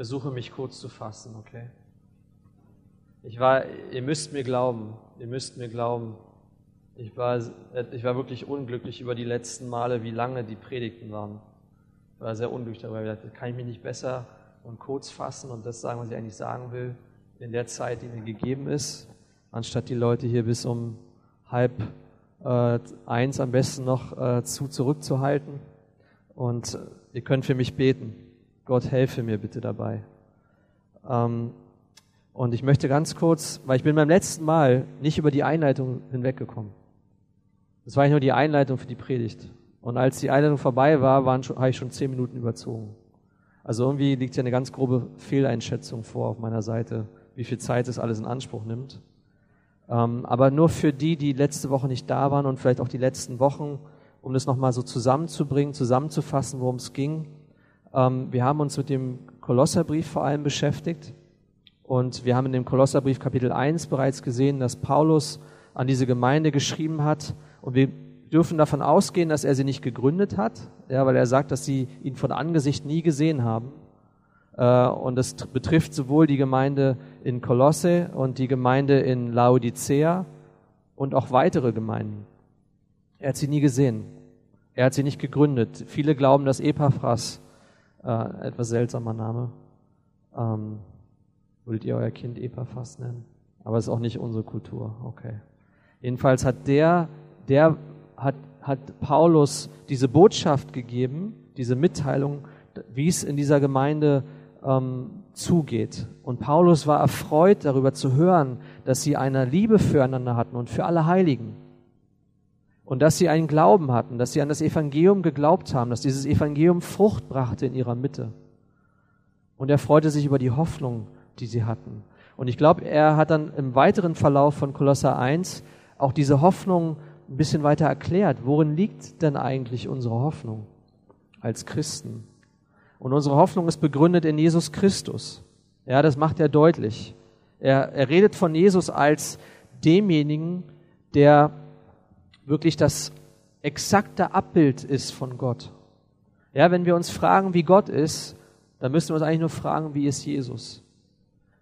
versuche mich kurz zu fassen, okay? Ich war, ihr müsst mir glauben, ihr müsst mir glauben, ich war, ich war wirklich unglücklich über die letzten Male, wie lange die Predigten waren. Ich war sehr unglücklich darüber. Ich dachte, kann ich mich nicht besser und kurz fassen und das sagen, was ich eigentlich sagen will, in der Zeit, die mir gegeben ist, anstatt die Leute hier bis um halb äh, eins am besten noch äh, zu zurückzuhalten. Und ihr könnt für mich beten. Gott helfe mir bitte dabei. Ähm, und ich möchte ganz kurz, weil ich bin beim letzten Mal nicht über die Einleitung hinweggekommen. Das war nicht nur die Einleitung für die Predigt. Und als die Einleitung vorbei war, waren schon, habe ich schon zehn Minuten überzogen. Also irgendwie liegt ja eine ganz grobe Fehleinschätzung vor auf meiner Seite, wie viel Zeit es alles in Anspruch nimmt. Ähm, aber nur für die, die letzte Woche nicht da waren und vielleicht auch die letzten Wochen, um das nochmal so zusammenzubringen, zusammenzufassen, worum es ging. Ähm, wir haben uns mit dem Kolosserbrief vor allem beschäftigt. Und wir haben in dem Kolosserbrief Kapitel 1 bereits gesehen, dass Paulus an diese Gemeinde geschrieben hat. Und wir dürfen davon ausgehen, dass er sie nicht gegründet hat, ja, weil er sagt, dass sie ihn von Angesicht nie gesehen haben. Äh, und das betrifft sowohl die Gemeinde in Kolosse und die Gemeinde in Laodicea und auch weitere Gemeinden. Er hat sie nie gesehen. Er hat sie nicht gegründet. Viele glauben, dass Epaphras, äh, etwas seltsamer Name, ähm, würdet ihr euer Kind Epaphras nennen? Aber es ist auch nicht unsere Kultur. Okay. Jedenfalls hat der, der hat, hat Paulus diese Botschaft gegeben, diese Mitteilung, wie es in dieser Gemeinde ähm, zugeht. Und Paulus war erfreut darüber zu hören, dass sie eine Liebe füreinander hatten und für alle Heiligen. Und dass sie einen Glauben hatten, dass sie an das Evangelium geglaubt haben, dass dieses Evangelium Frucht brachte in ihrer Mitte. Und er freute sich über die Hoffnung, die sie hatten. Und ich glaube, er hat dann im weiteren Verlauf von Kolosser 1 auch diese Hoffnung ein bisschen weiter erklärt. Worin liegt denn eigentlich unsere Hoffnung als Christen? Und unsere Hoffnung ist begründet in Jesus Christus. Ja, das macht er deutlich. Er, er redet von Jesus als demjenigen, der wirklich das exakte Abbild ist von Gott. Ja, wenn wir uns fragen, wie Gott ist, dann müssen wir uns eigentlich nur fragen, wie ist Jesus?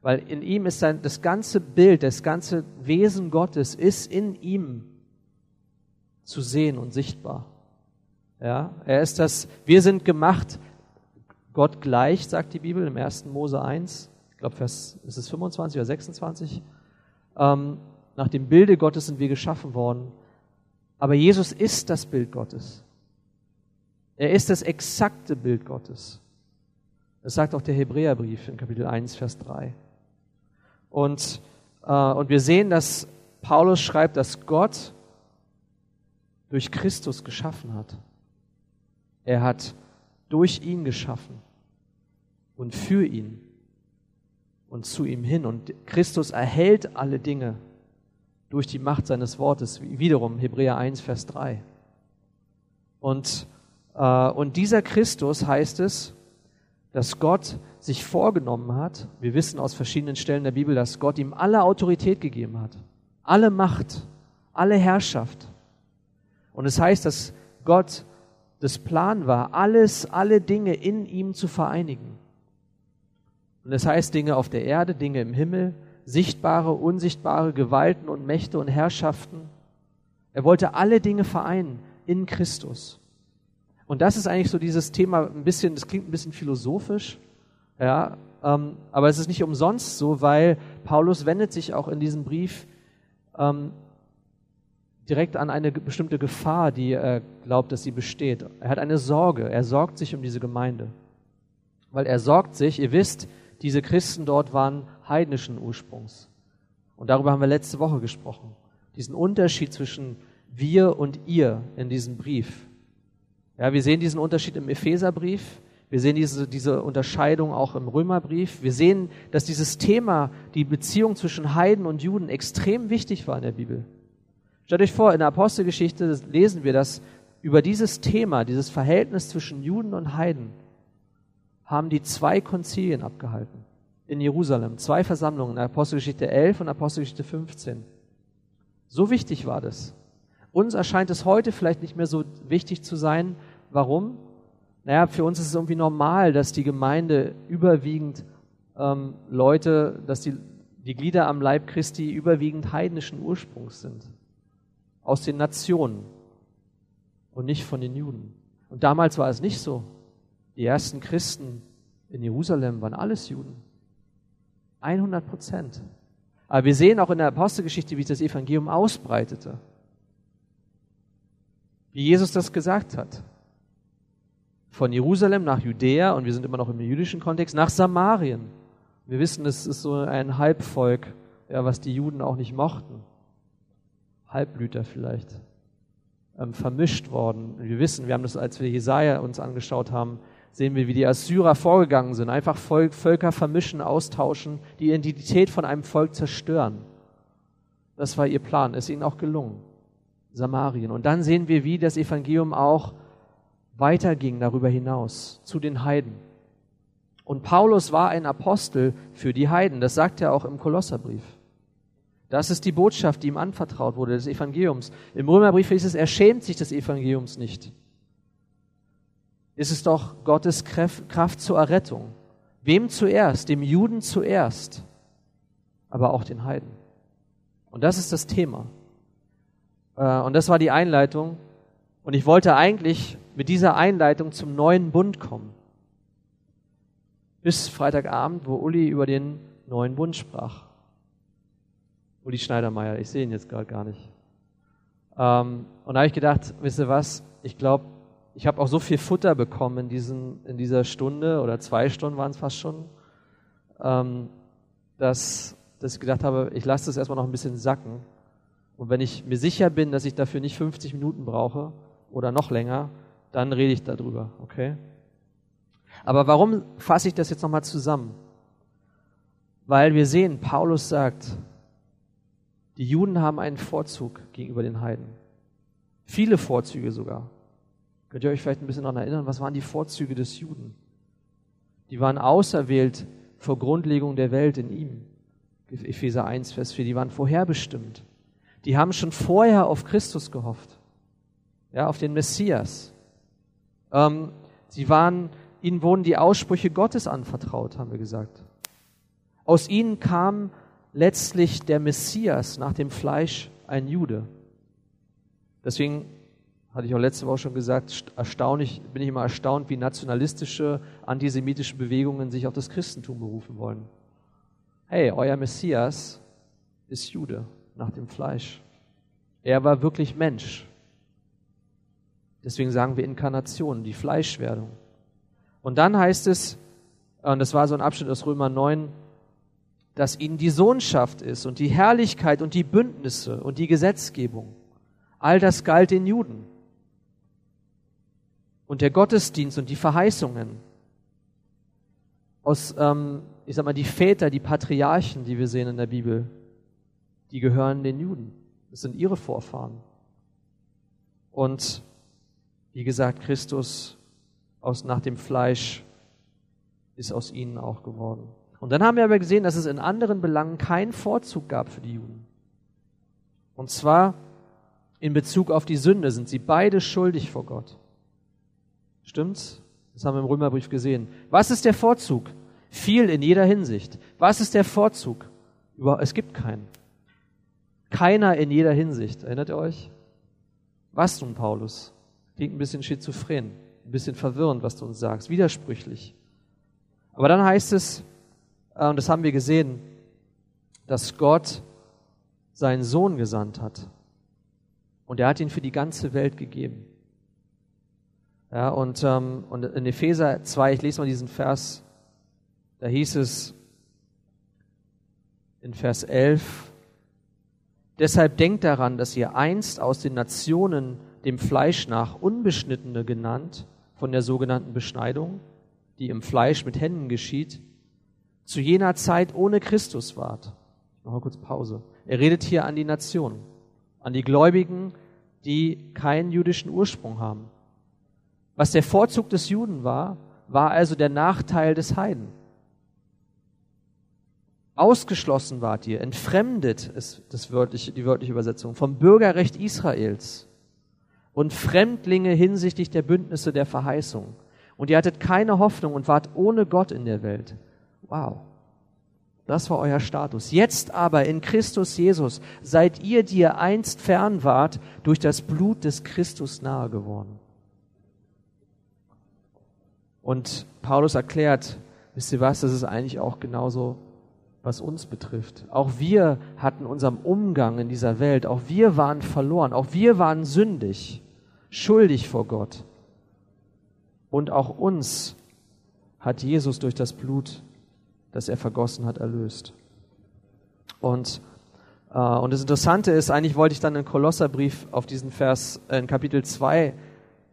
Weil in ihm ist sein, das ganze Bild, das ganze Wesen Gottes ist in ihm zu sehen und sichtbar. Ja, er ist das, wir sind gemacht Gott gleich, sagt die Bibel im 1. Mose 1, ich glaube, Vers, ist es 25 oder 26? Ähm, nach dem Bilde Gottes sind wir geschaffen worden. Aber Jesus ist das Bild Gottes. Er ist das exakte Bild Gottes. Das sagt auch der Hebräerbrief in Kapitel 1, Vers 3. Und, äh, und wir sehen, dass Paulus schreibt, dass Gott durch Christus geschaffen hat. Er hat durch ihn geschaffen und für ihn und zu ihm hin. Und Christus erhält alle Dinge durch die Macht seines Wortes. Wiederum Hebräer 1, Vers 3. Und, äh, und dieser Christus heißt es, dass Gott sich vorgenommen hat, wir wissen aus verschiedenen Stellen der Bibel, dass Gott ihm alle Autorität gegeben hat, alle Macht, alle Herrschaft. Und es heißt, dass Gott das Plan war, alles, alle Dinge in ihm zu vereinigen. Und das heißt Dinge auf der Erde, Dinge im Himmel, sichtbare, unsichtbare Gewalten und Mächte und Herrschaften. Er wollte alle Dinge vereinen in Christus. Und das ist eigentlich so dieses Thema ein bisschen, das klingt ein bisschen philosophisch, ja, ähm, aber es ist nicht umsonst so, weil Paulus wendet sich auch in diesem Brief ähm, direkt an eine bestimmte Gefahr, die er glaubt, dass sie besteht. Er hat eine Sorge, er sorgt sich um diese Gemeinde. Weil er sorgt sich, ihr wisst, diese Christen dort waren heidnischen Ursprungs. Und darüber haben wir letzte Woche gesprochen. Diesen Unterschied zwischen wir und ihr in diesem Brief. Ja, wir sehen diesen Unterschied im Epheserbrief. Wir sehen diese, diese Unterscheidung auch im Römerbrief. Wir sehen, dass dieses Thema, die Beziehung zwischen Heiden und Juden, extrem wichtig war in der Bibel. Stellt euch vor, in der Apostelgeschichte lesen wir, dass über dieses Thema, dieses Verhältnis zwischen Juden und Heiden, haben die zwei Konzilien abgehalten in Jerusalem. Zwei Versammlungen, Apostelgeschichte 11 und Apostelgeschichte 15. So wichtig war das. Uns erscheint es heute vielleicht nicht mehr so wichtig zu sein. Warum? naja, für uns ist es irgendwie normal, dass die Gemeinde überwiegend ähm, Leute, dass die, die Glieder am Leib Christi überwiegend heidnischen Ursprungs sind. Aus den Nationen und nicht von den Juden. Und damals war es nicht so. Die ersten Christen in Jerusalem waren alles Juden. 100 Prozent. Aber wir sehen auch in der Apostelgeschichte, wie sich das Evangelium ausbreitete. Wie Jesus das gesagt hat. Von Jerusalem nach Judäa, und wir sind immer noch im jüdischen Kontext, nach Samarien. Wir wissen, es ist so ein Halbvolk, ja, was die Juden auch nicht mochten. Halbblüter vielleicht. Ähm, vermischt worden. Wir wissen, wir haben das, als wir Jesaja uns angeschaut haben, sehen wir, wie die Assyrer vorgegangen sind. Einfach Völker vermischen, austauschen, die Identität von einem Volk zerstören. Das war ihr Plan, ist ihnen auch gelungen. Samarien. Und dann sehen wir, wie das Evangelium auch weiterging darüber hinaus zu den Heiden. Und Paulus war ein Apostel für die Heiden. Das sagt er auch im Kolosserbrief. Das ist die Botschaft, die ihm anvertraut wurde, des Evangeliums. Im Römerbrief hieß es, er schämt sich des Evangeliums nicht ist es doch Gottes Kraft zur Errettung. Wem zuerst? Dem Juden zuerst, aber auch den Heiden. Und das ist das Thema. Äh, und das war die Einleitung. Und ich wollte eigentlich mit dieser Einleitung zum neuen Bund kommen. Bis Freitagabend, wo Uli über den neuen Bund sprach. Uli Schneidermeier, ich sehe ihn jetzt gerade gar nicht. Ähm, und da habe ich gedacht, wisst ihr was, ich glaube, ich habe auch so viel Futter bekommen in, diesen, in dieser Stunde oder zwei Stunden waren es fast schon, ähm, dass, dass ich gedacht habe, ich lasse das erstmal noch ein bisschen sacken. Und wenn ich mir sicher bin, dass ich dafür nicht 50 Minuten brauche oder noch länger, dann rede ich darüber, okay? Aber warum fasse ich das jetzt nochmal zusammen? Weil wir sehen, Paulus sagt, die Juden haben einen Vorzug gegenüber den Heiden. Viele Vorzüge sogar. Könnt ihr euch vielleicht ein bisschen daran erinnern, was waren die Vorzüge des Juden? Die waren auserwählt vor Grundlegung der Welt in ihm. Epheser 1, Vers 4, die waren vorherbestimmt. Die haben schon vorher auf Christus gehofft. Ja, auf den Messias. Ähm, sie waren, ihnen wurden die Aussprüche Gottes anvertraut, haben wir gesagt. Aus ihnen kam letztlich der Messias nach dem Fleisch ein Jude. Deswegen hatte ich auch letzte Woche schon gesagt, erstaunlich, bin ich immer erstaunt, wie nationalistische, antisemitische Bewegungen sich auf das Christentum berufen wollen. Hey, euer Messias ist Jude nach dem Fleisch. Er war wirklich Mensch. Deswegen sagen wir Inkarnation, die Fleischwerdung. Und dann heißt es, und das war so ein Abschnitt aus Römer 9, dass ihnen die Sohnschaft ist und die Herrlichkeit und die Bündnisse und die Gesetzgebung. All das galt den Juden und der Gottesdienst und die Verheißungen. Aus, ähm, ich sag mal, die Väter, die Patriarchen, die wir sehen in der Bibel, die gehören den Juden. Das sind ihre Vorfahren. Und wie gesagt, Christus aus, nach dem Fleisch ist aus ihnen auch geworden. Und dann haben wir aber gesehen, dass es in anderen Belangen keinen Vorzug gab für die Juden. Und zwar in Bezug auf die Sünde sind sie beide schuldig vor Gott. Stimmt's? Das haben wir im Römerbrief gesehen. Was ist der Vorzug? Viel in jeder Hinsicht. Was ist der Vorzug? Es gibt keinen. Keiner in jeder Hinsicht. Erinnert ihr euch? Was nun, Paulus? Klingt ein bisschen schizophren, ein bisschen verwirrend, was du uns sagst, widersprüchlich. Aber dann heißt es, äh, und das haben wir gesehen, dass Gott seinen Sohn gesandt hat. Und er hat ihn für die ganze Welt gegeben. Ja, und, ähm, und in Epheser 2, ich lese mal diesen Vers, da hieß es in Vers 11, Deshalb denkt daran, dass ihr einst aus den Nationen dem Fleisch nach Unbeschnittene genannt, von der sogenannten Beschneidung, die im Fleisch mit Händen geschieht, zu jener Zeit ohne Christus wart. Ich mache mal kurz Pause. Er redet hier an die Nationen, an die Gläubigen, die keinen jüdischen Ursprung haben. Was der Vorzug des Juden war, war also der Nachteil des Heiden. Ausgeschlossen wart ihr, entfremdet ist das wörtliche, die wörtliche Übersetzung, vom Bürgerrecht Israels und Fremdlinge hinsichtlich der Bündnisse der Verheißung. Und ihr hattet keine Hoffnung und wart ohne Gott in der Welt. Wow. Das war euer Status. Jetzt aber in Christus Jesus seid ihr, die ihr einst fern wart, durch das Blut des Christus nahe geworden. Und Paulus erklärt, wisst ihr was, das ist eigentlich auch genauso, was uns betrifft. Auch wir hatten unserem Umgang in dieser Welt, auch wir waren verloren, auch wir waren sündig, schuldig vor Gott. Und auch uns hat Jesus durch das Blut das er vergossen hat, erlöst. Und, äh, und das Interessante ist, eigentlich wollte ich dann einen Kolosserbrief auf diesen Vers, äh, in Kapitel 2,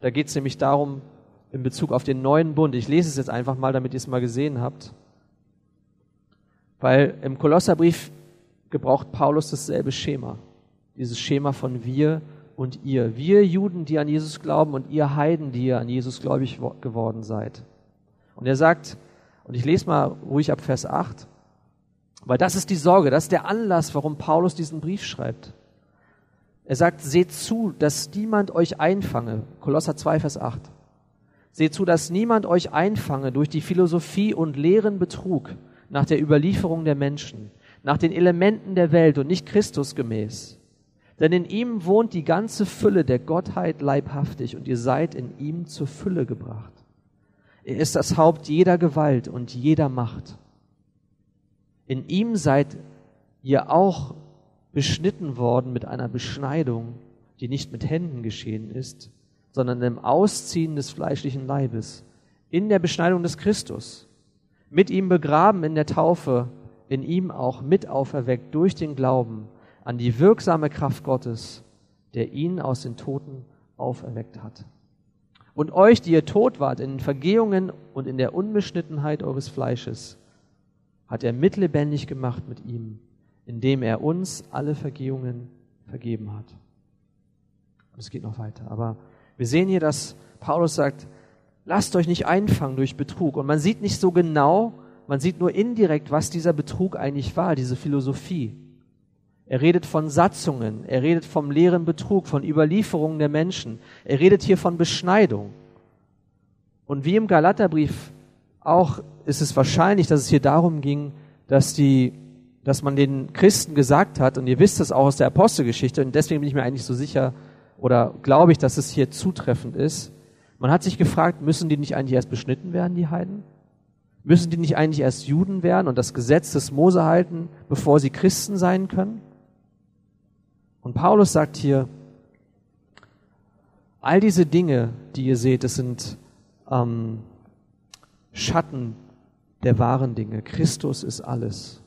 da geht es nämlich darum, in Bezug auf den neuen Bund. Ich lese es jetzt einfach mal, damit ihr es mal gesehen habt. Weil im Kolosserbrief gebraucht Paulus dasselbe Schema. Dieses Schema von wir und ihr. Wir Juden, die an Jesus glauben und ihr Heiden, die ihr an Jesus gläubig geworden seid. Und er sagt, und ich lese mal ruhig ab Vers 8, weil das ist die Sorge, das ist der Anlass, warum Paulus diesen Brief schreibt. Er sagt, seht zu, dass niemand euch einfange. Kolosser 2, Vers 8. Seht zu, dass niemand euch einfange durch die Philosophie und leeren Betrug nach der Überlieferung der Menschen, nach den Elementen der Welt und nicht Christus gemäß. Denn in ihm wohnt die ganze Fülle der Gottheit leibhaftig und ihr seid in ihm zur Fülle gebracht. Er ist das Haupt jeder Gewalt und jeder Macht. In ihm seid ihr auch beschnitten worden mit einer Beschneidung, die nicht mit Händen geschehen ist, sondern im Ausziehen des fleischlichen Leibes, in der Beschneidung des Christus, mit ihm begraben in der Taufe, in ihm auch mit auferweckt durch den Glauben an die wirksame Kraft Gottes, der ihn aus den Toten auferweckt hat. Und euch, die ihr tot wart in den Vergehungen und in der Unbeschnittenheit eures Fleisches, hat er mitlebendig gemacht mit ihm, indem er uns alle Vergehungen vergeben hat. Und es geht noch weiter. Aber wir sehen hier, dass Paulus sagt, lasst euch nicht einfangen durch Betrug. Und man sieht nicht so genau, man sieht nur indirekt, was dieser Betrug eigentlich war, diese Philosophie. Er redet von Satzungen, er redet vom leeren Betrug, von Überlieferungen der Menschen. Er redet hier von Beschneidung. Und wie im Galaterbrief auch ist es wahrscheinlich, dass es hier darum ging, dass die, dass man den Christen gesagt hat, und ihr wisst es auch aus der Apostelgeschichte, und deswegen bin ich mir eigentlich so sicher oder glaube ich, dass es hier zutreffend ist. Man hat sich gefragt, müssen die nicht eigentlich erst beschnitten werden, die Heiden? Müssen die nicht eigentlich erst Juden werden und das Gesetz des Mose halten, bevor sie Christen sein können? Und Paulus sagt hier, all diese Dinge, die ihr seht, das sind ähm, Schatten der wahren Dinge. Christus ist alles.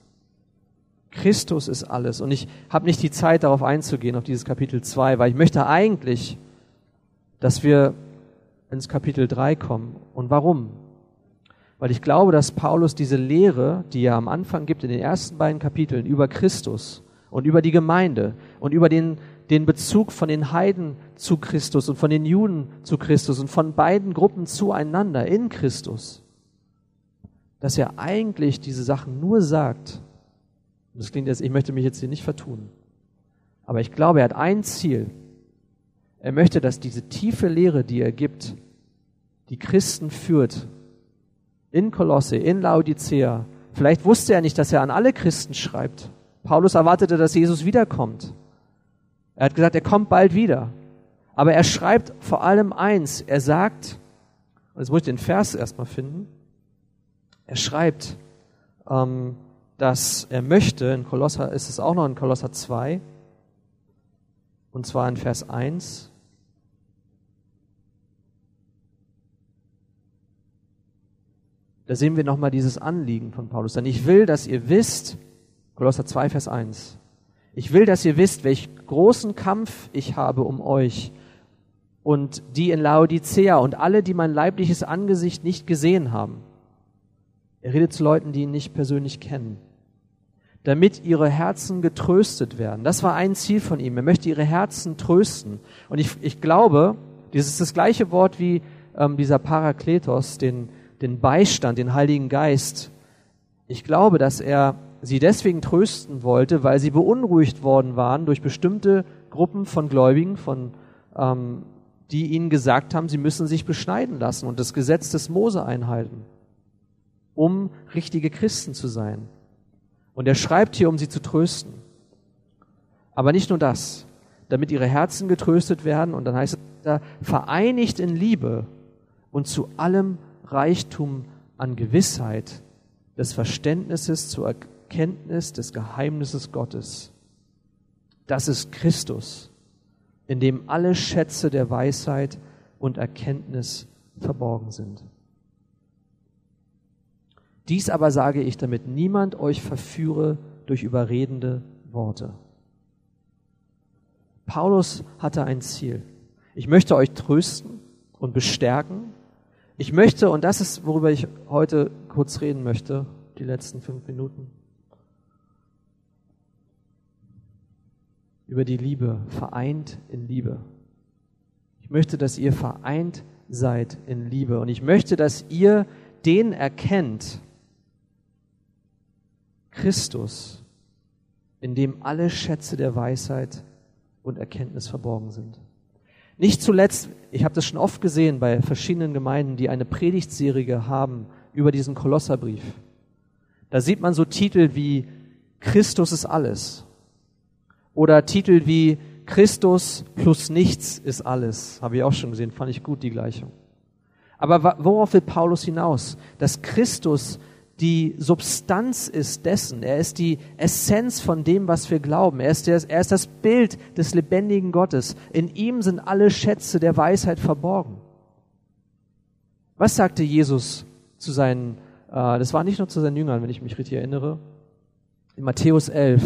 Christus ist alles. Und ich habe nicht die Zeit, darauf einzugehen, auf dieses Kapitel 2, weil ich möchte eigentlich, dass wir ins Kapitel 3 kommen. Und warum? Weil ich glaube, dass Paulus diese Lehre, die er am Anfang gibt, in den ersten beiden Kapiteln über Christus, und über die Gemeinde und über den, den Bezug von den Heiden zu Christus und von den Juden zu Christus und von beiden Gruppen zueinander in Christus, dass er eigentlich diese Sachen nur sagt, das klingt jetzt, ich möchte mich jetzt hier nicht vertun, aber ich glaube, er hat ein Ziel. Er möchte, dass diese tiefe Lehre, die er gibt, die Christen führt, in Kolosse, in Laodicea, vielleicht wusste er nicht, dass er an alle Christen schreibt, Paulus erwartete, dass Jesus wiederkommt. Er hat gesagt, er kommt bald wieder. Aber er schreibt vor allem eins. Er sagt, und jetzt muss ich den Vers erstmal finden. Er schreibt, ähm, dass er möchte, in Kolosser ist es auch noch in Kolosser 2, und zwar in Vers 1, Da sehen wir nochmal dieses Anliegen von Paulus. Denn ich will, dass ihr wisst, Kolosser 2, Vers 1. Ich will, dass ihr wisst, welch großen Kampf ich habe um euch und die in Laodicea und alle, die mein leibliches Angesicht nicht gesehen haben. Er redet zu Leuten, die ihn nicht persönlich kennen. Damit ihre Herzen getröstet werden. Das war ein Ziel von ihm. Er möchte ihre Herzen trösten. Und ich, ich glaube, das ist das gleiche Wort wie ähm, dieser Parakletos, den, den Beistand, den Heiligen Geist. Ich glaube, dass er sie deswegen trösten wollte, weil sie beunruhigt worden waren durch bestimmte Gruppen von Gläubigen, von, ähm, die ihnen gesagt haben, sie müssen sich beschneiden lassen und das Gesetz des Mose einhalten, um richtige Christen zu sein. Und er schreibt hier, um sie zu trösten. Aber nicht nur das, damit ihre Herzen getröstet werden, und dann heißt es da, vereinigt in Liebe und zu allem Reichtum an Gewissheit des Verständnisses zur Erkenntnis des Geheimnisses Gottes. Das ist Christus, in dem alle Schätze der Weisheit und Erkenntnis verborgen sind. Dies aber sage ich, damit niemand euch verführe durch überredende Worte. Paulus hatte ein Ziel. Ich möchte euch trösten und bestärken. Ich möchte, und das ist, worüber ich heute kurz reden möchte, die letzten fünf Minuten, über die Liebe, vereint in Liebe. Ich möchte, dass ihr vereint seid in Liebe. Und ich möchte, dass ihr den erkennt, Christus, in dem alle Schätze der Weisheit und Erkenntnis verborgen sind. Nicht zuletzt, ich habe das schon oft gesehen bei verschiedenen Gemeinden, die eine Predigtserie haben über diesen Kolosserbrief. Da sieht man so Titel wie Christus ist alles oder Titel wie Christus plus nichts ist alles. Habe ich auch schon gesehen, fand ich gut die Gleichung. Aber worauf will Paulus hinaus? Dass Christus die Substanz ist dessen. Er ist die Essenz von dem, was wir glauben. Er ist, der, er ist das Bild des lebendigen Gottes. In ihm sind alle Schätze der Weisheit verborgen. Was sagte Jesus zu seinen, äh, das war nicht nur zu seinen Jüngern, wenn ich mich richtig erinnere, in Matthäus 11,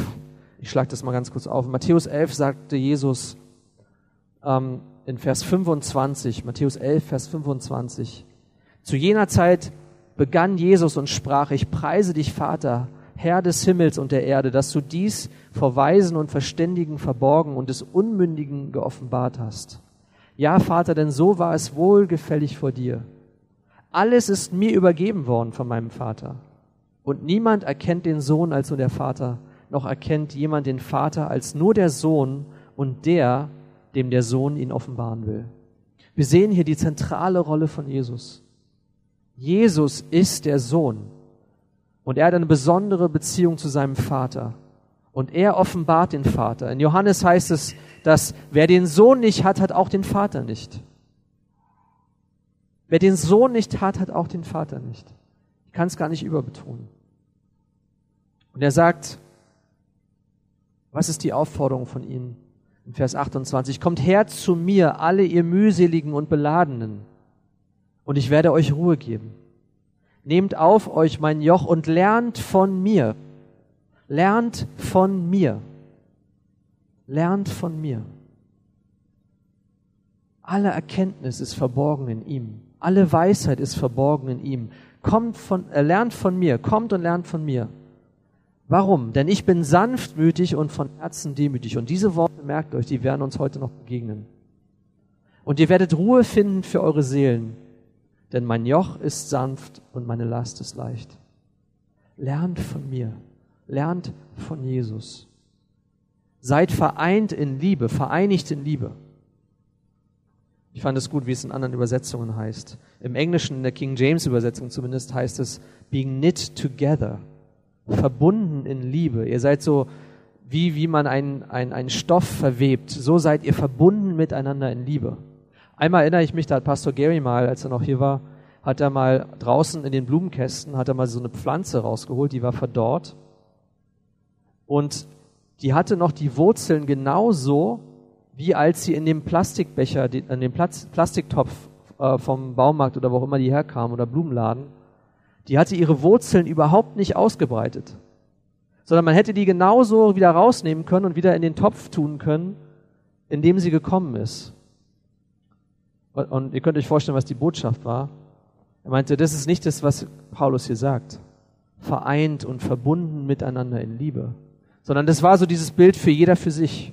ich schlage das mal ganz kurz auf, in Matthäus 11 sagte Jesus ähm, in Vers 25, Matthäus 11, Vers 25, zu jener Zeit begann Jesus und sprach, ich preise dich, Vater, Herr des Himmels und der Erde, dass du dies vor Weisen und Verständigen verborgen und des Unmündigen geoffenbart hast. Ja, Vater, denn so war es wohlgefällig vor dir. Alles ist mir übergeben worden von meinem Vater. Und niemand erkennt den Sohn als nur der Vater, noch erkennt jemand den Vater als nur der Sohn und der, dem der Sohn ihn offenbaren will. Wir sehen hier die zentrale Rolle von Jesus. Jesus ist der Sohn und er hat eine besondere Beziehung zu seinem Vater und er offenbart den Vater. In Johannes heißt es, dass wer den Sohn nicht hat, hat auch den Vater nicht. Wer den Sohn nicht hat, hat auch den Vater nicht. Ich kann es gar nicht überbetonen. Und er sagt, was ist die Aufforderung von ihnen? In Vers 28, kommt her zu mir, alle ihr mühseligen und beladenen und ich werde euch Ruhe geben. Nehmt auf euch mein Joch und lernt von mir. Lernt von mir. Lernt von mir. Alle Erkenntnis ist verborgen in ihm. Alle Weisheit ist verborgen in ihm. Kommt von, äh, lernt von mir. Kommt und lernt von mir. Warum? Denn ich bin sanftmütig und von Herzen demütig. Und diese Worte merkt euch, die werden uns heute noch begegnen. Und ihr werdet Ruhe finden für eure Seelen denn mein Joch ist sanft und meine Last ist leicht. Lernt von mir, lernt von Jesus. Seid vereint in Liebe, vereinigt in Liebe. Ich fand es gut, wie es in anderen Übersetzungen heißt. Im Englischen, in der King James Übersetzung zumindest, heißt es being knit together, verbunden in Liebe. Ihr seid so, wie, wie man einen, einen, einen Stoff verwebt, so seid ihr verbunden miteinander in Liebe. Einmal erinnere ich mich, da hat Pastor Gary mal, als er noch hier war, hat er mal draußen in den Blumenkästen, hat er mal so eine Pflanze rausgeholt, die war verdorrt. Und die hatte noch die Wurzeln genauso, wie als sie in dem Plastikbecher, in dem Plastiktopf äh, vom Baumarkt oder wo auch immer die herkam oder Blumenladen, die hatte ihre Wurzeln überhaupt nicht ausgebreitet. Sondern man hätte die genauso wieder rausnehmen können und wieder in den Topf tun können, in dem sie gekommen ist. Und ihr könnt euch vorstellen, was die Botschaft war. Er meinte, das ist nicht das, was Paulus hier sagt. Vereint und verbunden miteinander in Liebe. Sondern das war so dieses Bild für jeder für sich.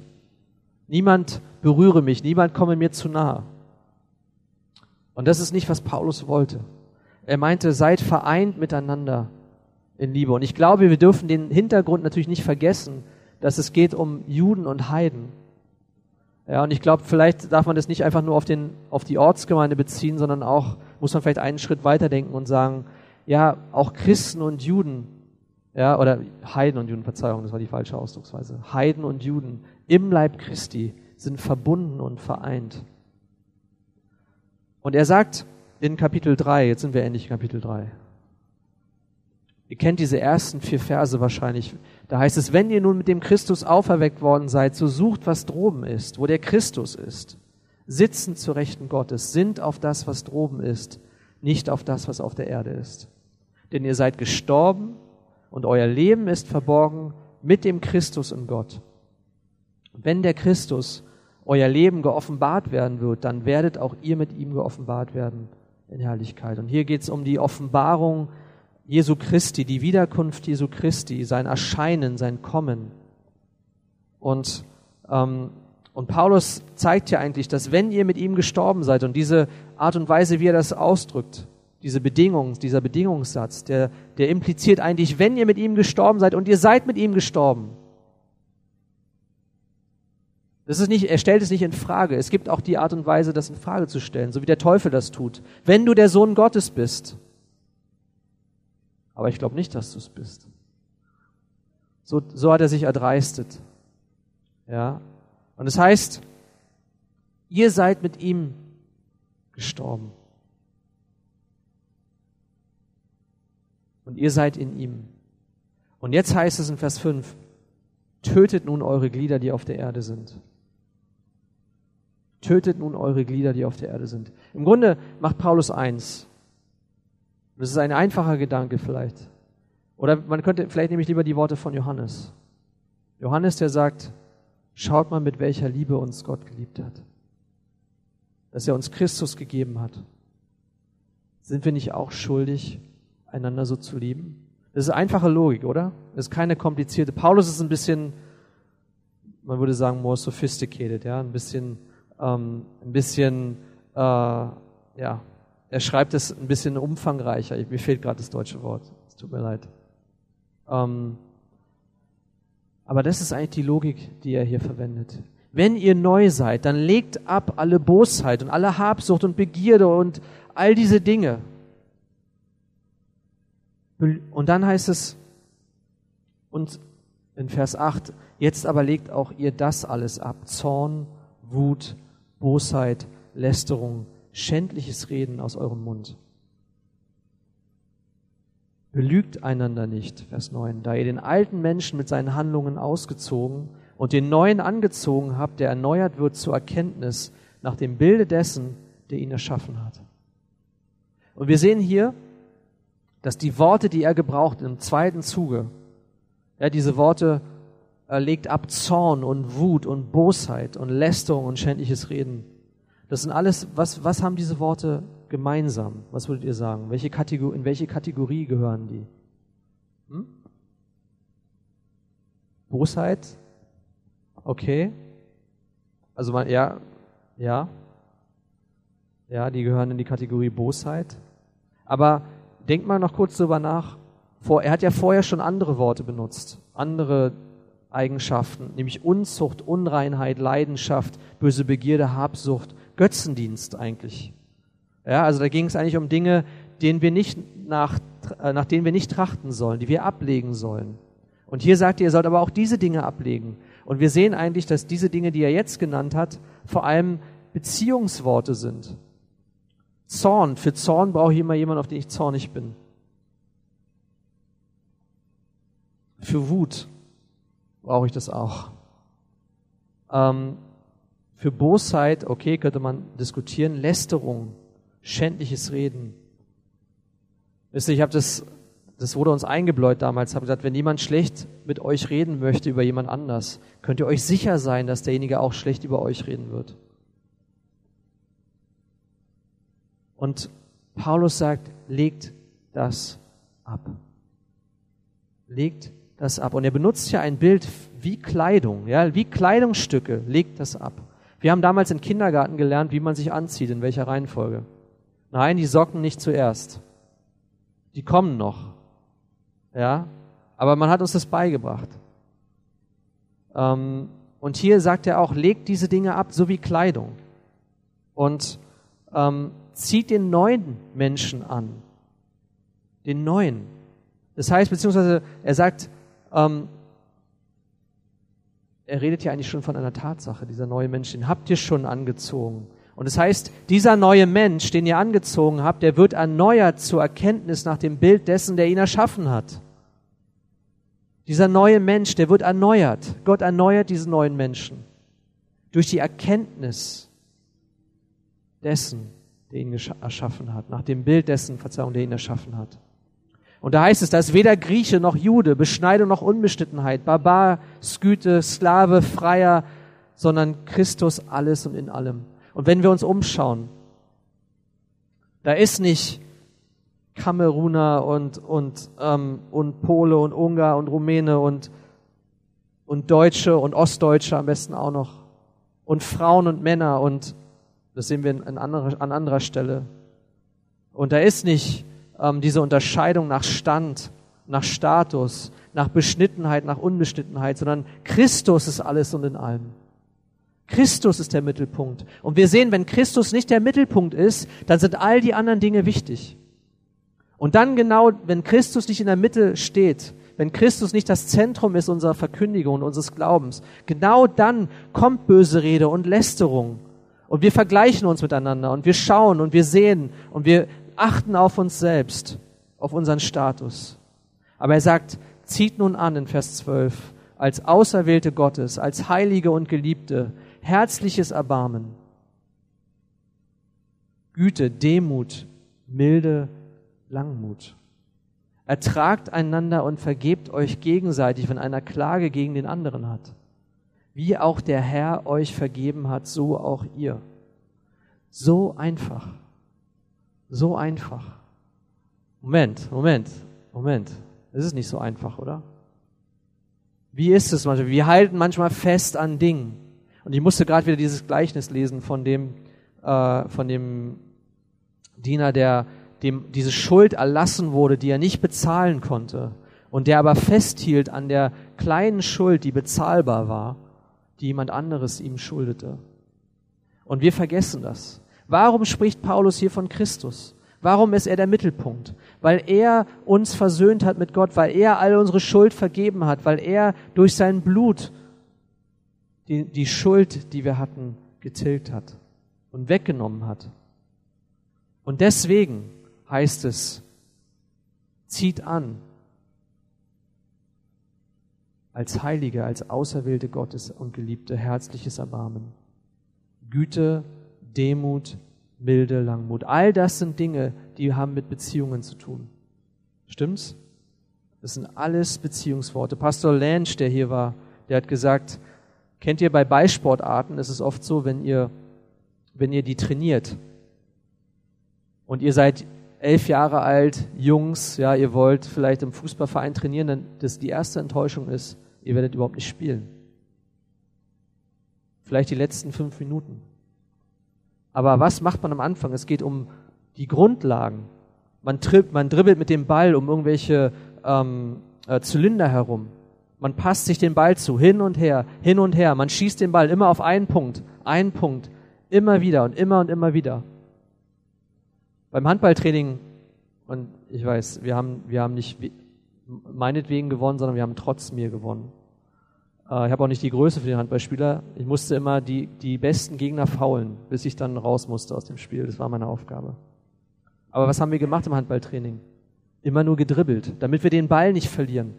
Niemand berühre mich, niemand komme mir zu nahe. Und das ist nicht, was Paulus wollte. Er meinte, seid vereint miteinander in Liebe. Und ich glaube, wir dürfen den Hintergrund natürlich nicht vergessen, dass es geht um Juden und Heiden. Ja, und ich glaube, vielleicht darf man das nicht einfach nur auf, den, auf die Ortsgemeinde beziehen, sondern auch muss man vielleicht einen Schritt weiterdenken und sagen, ja, auch Christen und Juden, ja, oder Heiden und Juden, Verzeihung, das war die falsche Ausdrucksweise. Heiden und Juden im Leib Christi sind verbunden und vereint. Und er sagt in Kapitel 3, jetzt sind wir endlich in Kapitel 3. Ihr kennt diese ersten vier Verse wahrscheinlich. Da heißt es, wenn ihr nun mit dem Christus auferweckt worden seid, so sucht, was droben ist, wo der Christus ist. Sitzen zu Rechten Gottes, sind auf das, was droben ist, nicht auf das, was auf der Erde ist. Denn ihr seid gestorben und euer Leben ist verborgen mit dem Christus in Gott. Wenn der Christus euer Leben geoffenbart werden wird, dann werdet auch ihr mit ihm geoffenbart werden in Herrlichkeit. Und hier geht es um die Offenbarung Jesu Christi, die Wiederkunft Jesu Christi, sein Erscheinen, sein Kommen. Und, ähm, und Paulus zeigt ja eigentlich, dass wenn ihr mit ihm gestorben seid und diese Art und Weise, wie er das ausdrückt, diese Bedingung, dieser Bedingungssatz, der, der impliziert eigentlich, wenn ihr mit ihm gestorben seid und ihr seid mit ihm gestorben. Das ist nicht, er stellt es nicht in Frage. Es gibt auch die Art und Weise, das in Frage zu stellen, so wie der Teufel das tut. Wenn du der Sohn Gottes bist, aber ich glaube nicht, dass du es bist. So, so hat er sich erdreistet. Ja. Und es das heißt, ihr seid mit ihm gestorben. Und ihr seid in ihm. Und jetzt heißt es in Vers 5, tötet nun eure Glieder, die auf der Erde sind. Tötet nun eure Glieder, die auf der Erde sind. Im Grunde macht Paulus eins. Das ist ein einfacher Gedanke vielleicht. Oder man könnte, vielleicht nehme ich lieber die Worte von Johannes. Johannes, der sagt, schaut mal, mit welcher Liebe uns Gott geliebt hat. Dass er uns Christus gegeben hat. Sind wir nicht auch schuldig, einander so zu lieben? Das ist einfache Logik, oder? Das ist keine komplizierte. Paulus ist ein bisschen, man würde sagen, more sophisticated, ja, ein bisschen, ähm, ein bisschen, äh, ja, er schreibt es ein bisschen umfangreicher. Mir fehlt gerade das deutsche Wort. Es tut mir leid. Ähm, aber das ist eigentlich die Logik, die er hier verwendet. Wenn ihr neu seid, dann legt ab alle Bosheit und alle Habsucht und Begierde und all diese Dinge. Und dann heißt es, und in Vers 8, jetzt aber legt auch ihr das alles ab. Zorn, Wut, Bosheit, Lästerung, schändliches Reden aus eurem Mund. Belügt einander nicht, Vers 9, da ihr den alten Menschen mit seinen Handlungen ausgezogen und den neuen angezogen habt, der erneuert wird zur Erkenntnis nach dem Bilde dessen, der ihn erschaffen hat. Und wir sehen hier, dass die Worte, die er gebraucht im zweiten Zuge, ja, diese Worte er legt ab Zorn und Wut und Bosheit und Lästerung und schändliches Reden. Das sind alles, was, was haben diese Worte gemeinsam? Was würdet ihr sagen? Welche Kategor in welche Kategorie gehören die? Hm? Bosheit? Okay. Also man, ja, ja. Ja, die gehören in die Kategorie Bosheit. Aber denkt mal noch kurz drüber nach. Vor, er hat ja vorher schon andere Worte benutzt. Andere Eigenschaften, nämlich Unzucht, Unreinheit, Leidenschaft, böse Begierde, Habsucht Götzendienst eigentlich. Ja, also da ging es eigentlich um Dinge, denen wir nicht nach, äh, nach denen wir nicht trachten sollen, die wir ablegen sollen. Und hier sagt er, ihr sollt aber auch diese Dinge ablegen. Und wir sehen eigentlich, dass diese Dinge, die er jetzt genannt hat, vor allem Beziehungsworte sind. Zorn. Für Zorn brauche ich immer jemanden, auf den ich zornig bin. Für Wut brauche ich das auch. Ähm, für Bosheit, okay, könnte man diskutieren. Lästerung, schändliches Reden. Wisst ihr, ich habe das, das wurde uns eingebläut damals, habe gesagt, wenn jemand schlecht mit euch reden möchte über jemand anders, könnt ihr euch sicher sein, dass derjenige auch schlecht über euch reden wird. Und Paulus sagt, legt das ab. Legt das ab. Und er benutzt ja ein Bild wie Kleidung, ja, wie Kleidungsstücke, legt das ab. Wir haben damals im Kindergarten gelernt, wie man sich anzieht, in welcher Reihenfolge. Nein, die Socken nicht zuerst. Die kommen noch. Ja, aber man hat uns das beigebracht. Ähm, Und hier sagt er auch, legt diese Dinge ab, so wie Kleidung. Und ähm, zieht den neuen Menschen an. Den neuen. Das heißt, beziehungsweise er sagt, ähm, er redet ja eigentlich schon von einer Tatsache, dieser neue Mensch, den habt ihr schon angezogen. Und das heißt, dieser neue Mensch, den ihr angezogen habt, der wird erneuert zur Erkenntnis nach dem Bild dessen, der ihn erschaffen hat. Dieser neue Mensch, der wird erneuert. Gott erneuert diesen neuen Menschen durch die Erkenntnis dessen, der ihn erschaffen hat, nach dem Bild dessen, Verzeihung, der ihn erschaffen hat. Und da heißt es, da ist weder Grieche noch Jude, Beschneidung noch Unbeschnittenheit, Barbar, Sküte, Sklave, Freier, sondern Christus alles und in allem. Und wenn wir uns umschauen, da ist nicht Kameruner und, und, ähm, und Pole und Ungar und Rumäne und, und Deutsche und Ostdeutsche am besten auch noch. Und Frauen und Männer und das sehen wir an anderer, an anderer Stelle. Und da ist nicht ähm, diese Unterscheidung nach Stand, nach Status, nach Beschnittenheit, nach Unbeschnittenheit, sondern Christus ist alles und in allem. Christus ist der Mittelpunkt. Und wir sehen, wenn Christus nicht der Mittelpunkt ist, dann sind all die anderen Dinge wichtig. Und dann genau, wenn Christus nicht in der Mitte steht, wenn Christus nicht das Zentrum ist unserer Verkündigung und unseres Glaubens, genau dann kommt böse Rede und Lästerung. Und wir vergleichen uns miteinander und wir schauen und wir sehen und wir achten auf uns selbst, auf unseren Status. Aber er sagt, zieht nun an in Vers 12, als Auserwählte Gottes, als Heilige und Geliebte, herzliches Erbarmen, Güte, Demut, Milde, Langmut. Ertragt einander und vergebt euch gegenseitig, wenn einer Klage gegen den anderen hat. Wie auch der Herr euch vergeben hat, so auch ihr. So einfach. So einfach. Moment, Moment, Moment. Es ist nicht so einfach, oder? Wie ist es manchmal? Wir halten manchmal fest an Dingen. Und ich musste gerade wieder dieses Gleichnis lesen von dem, äh, von dem Diener, der dem diese Schuld erlassen wurde, die er nicht bezahlen konnte, und der aber festhielt an der kleinen Schuld, die bezahlbar war, die jemand anderes ihm schuldete. Und wir vergessen das. Warum spricht Paulus hier von Christus? Warum ist er der Mittelpunkt? Weil er uns versöhnt hat mit Gott, weil er all unsere Schuld vergeben hat, weil er durch sein Blut die, die Schuld, die wir hatten, getilgt hat und weggenommen hat. Und deswegen heißt es, zieht an als Heilige, als Auserwählte Gottes und geliebte herzliches Erbarmen, Güte, Demut, Milde, Langmut. All das sind Dinge, die haben mit Beziehungen zu tun. Stimmt's? Das sind alles Beziehungsworte. Pastor Lange, der hier war, der hat gesagt, kennt ihr bei Ballsportarten, ist es oft so, wenn ihr, wenn ihr die trainiert und ihr seid elf Jahre alt, Jungs, ja, ihr wollt vielleicht im Fußballverein trainieren, dann das die erste Enttäuschung ist, ihr werdet überhaupt nicht spielen. Vielleicht die letzten fünf Minuten. Aber was macht man am Anfang? Es geht um die Grundlagen. Man, tripp, man dribbelt mit dem Ball um irgendwelche ähm, äh, Zylinder herum. Man passt sich den Ball zu, hin und her, hin und her. Man schießt den Ball immer auf einen Punkt, einen Punkt, immer wieder und immer und immer wieder. Beim Handballtraining, und ich weiß, wir haben, wir haben nicht meinetwegen gewonnen, sondern wir haben trotz mir gewonnen. Äh, ich habe auch nicht die Größe für den Handballspieler. Ich musste immer die, die besten Gegner faulen, bis ich dann raus musste aus dem Spiel. Das war meine Aufgabe. Aber was haben wir gemacht im Handballtraining? Immer nur gedribbelt, damit wir den Ball nicht verlieren.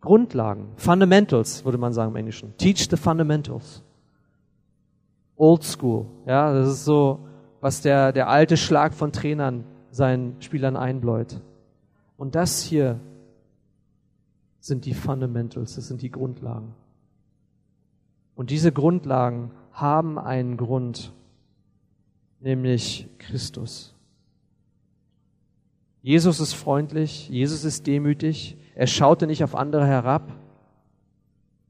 Grundlagen, Fundamentals, würde man sagen im Englischen. Teach the fundamentals. Old School, ja, das ist so, was der, der alte Schlag von Trainern seinen Spielern einbläut. Und das hier sind die Fundamentals, das sind die Grundlagen. Und diese Grundlagen haben einen Grund, nämlich Christus. Jesus ist freundlich, Jesus ist demütig, er schaute nicht auf andere herab.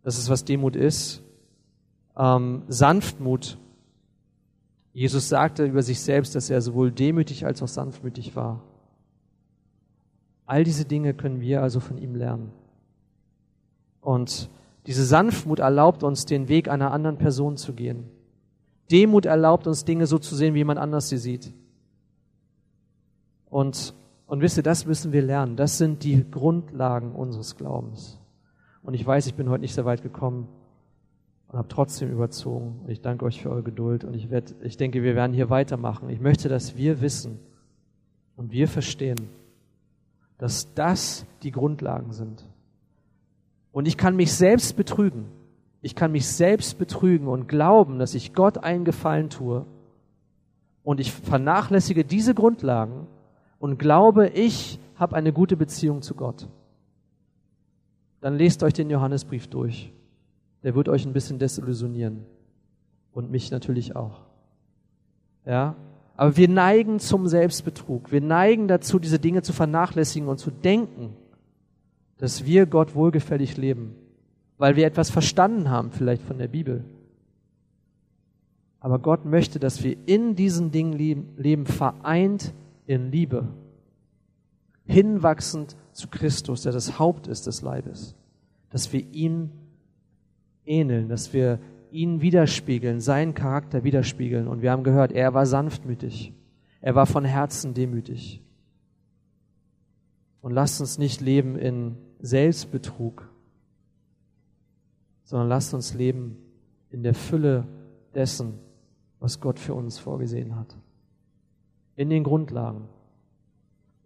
Das ist, was Demut ist. Ähm, Sanftmut. Jesus sagte über sich selbst, dass er sowohl demütig als auch sanftmütig war. All diese Dinge können wir also von ihm lernen. Und Diese Sanftmut erlaubt uns, den Weg einer anderen Person zu gehen. Demut erlaubt uns, Dinge so zu sehen, wie jemand anders sie sieht. Und, und wisst ihr, das müssen wir lernen. Das sind die Grundlagen unseres Glaubens. Und ich weiß, ich bin heute nicht sehr weit gekommen und habe trotzdem überzogen. Und ich danke euch für eure Geduld. Und ich, werd, ich denke, wir werden hier weitermachen. Ich möchte, dass wir wissen und wir verstehen, dass das die Grundlagen sind. Und ich kann mich selbst betrügen. Ich kann mich selbst betrügen und glauben, dass ich Gott einen Gefallen tue. Und ich vernachlässige diese Grundlagen und glaube, ich habe eine gute Beziehung zu Gott. Dann lest euch den Johannesbrief durch. Der wird euch ein bisschen desillusionieren. Und mich natürlich auch. Ja? Aber wir neigen zum Selbstbetrug. Wir neigen dazu, diese Dinge zu vernachlässigen und zu denken, dass wir Gott wohlgefällig leben, weil wir etwas verstanden haben, vielleicht von der Bibel. Aber Gott möchte, dass wir in diesen Dingen leben, vereint in Liebe, hinwachsend zu Christus, der das Haupt ist des Leibes, dass wir ihm ähneln, dass wir ihn widerspiegeln, seinen Charakter widerspiegeln. Und wir haben gehört, er war sanftmütig, er war von Herzen demütig. Und lasst uns nicht leben in Selbstbetrug, sondern lasst uns leben in der Fülle dessen, was Gott für uns vorgesehen hat. In den Grundlagen,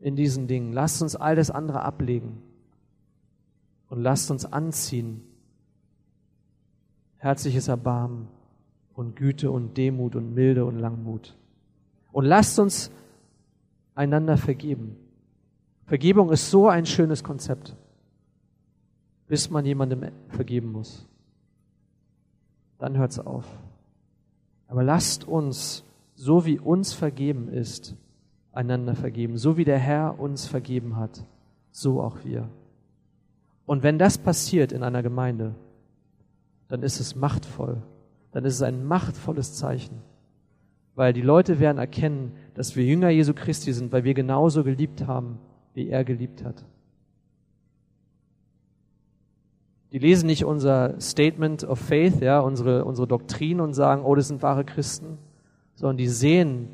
in diesen Dingen. Lasst uns all das andere ablegen und lasst uns anziehen. Herzliches Erbarmen und Güte und Demut und Milde und Langmut. Und lasst uns einander vergeben. Vergebung ist so ein schönes Konzept bis man jemandem vergeben muss. Dann hört es auf. Aber lasst uns, so wie uns vergeben ist, einander vergeben. So wie der Herr uns vergeben hat, so auch wir. Und wenn das passiert in einer Gemeinde, dann ist es machtvoll. Dann ist es ein machtvolles Zeichen. Weil die Leute werden erkennen, dass wir Jünger Jesu Christi sind, weil wir genauso geliebt haben, wie er geliebt hat. Die lesen nicht unser Statement of Faith, ja, unsere, unsere Doktrin und sagen, oh, das sind wahre Christen, sondern die sehen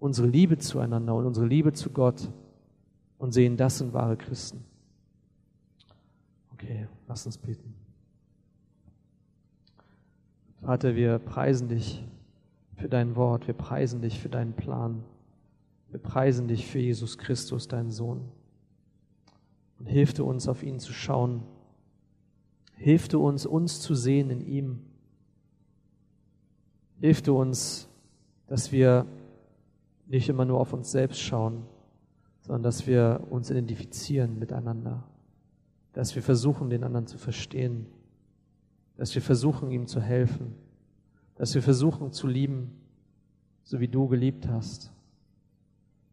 unsere Liebe zueinander und unsere Liebe zu Gott und sehen, das sind wahre Christen. Okay, lass uns beten. Vater, wir preisen dich für dein Wort, wir preisen dich für deinen Plan, wir preisen dich für Jesus Christus, deinen Sohn. Und hilf du uns, auf ihn zu schauen Hilf du uns, uns zu sehen in ihm. Hilf du uns, dass wir nicht immer nur auf uns selbst schauen, sondern dass wir uns identifizieren miteinander, dass wir versuchen, den anderen zu verstehen, dass wir versuchen, ihm zu helfen, dass wir versuchen zu lieben, so wie du geliebt hast,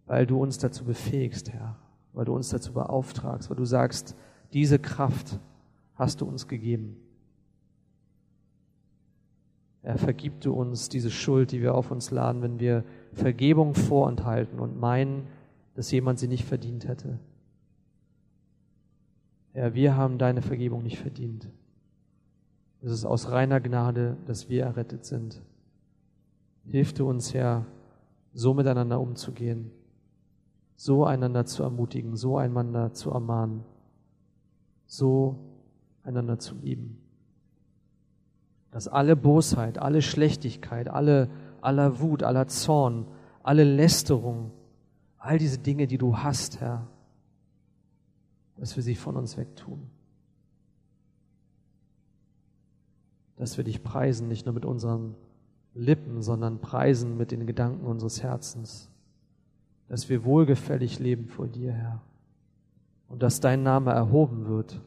weil du uns dazu befähigst, Herr, weil du uns dazu beauftragst, weil du sagst, diese Kraft hast du uns gegeben. Er vergib du uns diese Schuld, die wir auf uns laden, wenn wir Vergebung vorenthalten und meinen, dass jemand sie nicht verdient hätte. Herr, wir haben deine Vergebung nicht verdient. Es ist aus reiner Gnade, dass wir errettet sind. Hilf du uns, Herr, so miteinander umzugehen, so einander zu ermutigen, so einander zu ermahnen, so einander zu lieben. Dass alle Bosheit, alle Schlechtigkeit, alle, aller Wut, aller Zorn, alle Lästerung, all diese Dinge, die du hast, Herr, dass wir sie von uns wegtun. Dass wir dich preisen, nicht nur mit unseren Lippen, sondern preisen mit den Gedanken unseres Herzens. Dass wir wohlgefällig leben vor dir, Herr. Und dass dein Name erhoben wird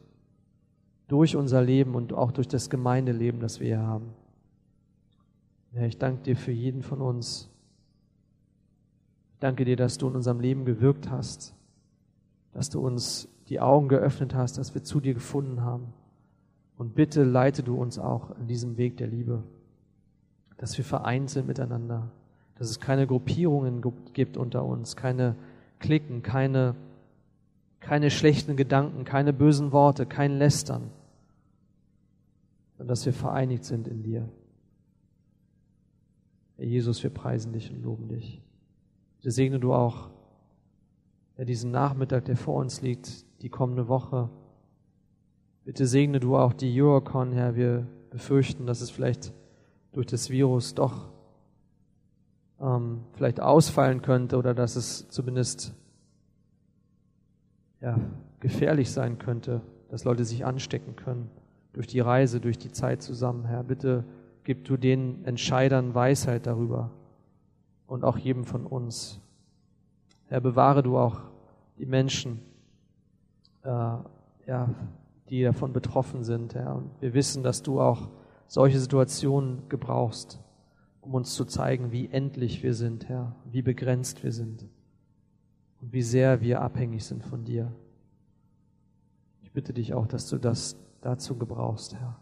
durch unser Leben und auch durch das Gemeindeleben, das wir hier haben. Herr, ich danke dir für jeden von uns. Ich danke dir, dass du in unserem Leben gewirkt hast, dass du uns die Augen geöffnet hast, dass wir zu dir gefunden haben. Und bitte leite du uns auch in diesem Weg der Liebe, dass wir vereint sind miteinander, dass es keine Gruppierungen gibt unter uns, keine Klicken, keine, keine schlechten Gedanken, keine bösen Worte, kein Lästern, sondern dass wir vereinigt sind in dir. Herr Jesus, wir preisen dich und loben dich. Bitte segne du auch ja, diesen Nachmittag, der vor uns liegt, die kommende Woche. Bitte segne du auch die Eurocon, Herr. Wir befürchten, dass es vielleicht durch das Virus doch ähm, vielleicht ausfallen könnte oder dass es zumindest ja, gefährlich sein könnte, dass Leute sich anstecken können durch die Reise, durch die Zeit zusammen. Herr, bitte gib du den Entscheidern Weisheit darüber und auch jedem von uns. Herr, bewahre du auch die Menschen, äh, ja, die davon betroffen sind. Herr. Und wir wissen, dass du auch solche Situationen gebrauchst, um uns zu zeigen, wie endlich wir sind, Herr, wie begrenzt wir sind und wie sehr wir abhängig sind von dir. Ich bitte dich auch, dass du das dazu gebrauchst, Herr.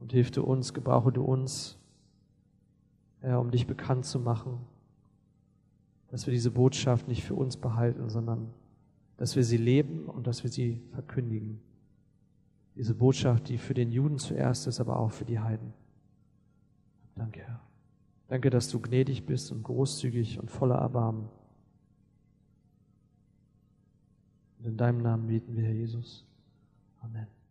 Und hilf du uns, gebrauche du uns, Herr, um dich bekannt zu machen, dass wir diese Botschaft nicht für uns behalten, sondern dass wir sie leben und dass wir sie verkündigen. Diese Botschaft, die für den Juden zuerst ist, aber auch für die Heiden. Danke, Herr. Danke, dass du gnädig bist und großzügig und voller Erbarmen. Und in deinem Namen beten wir, Herr Jesus. Amen.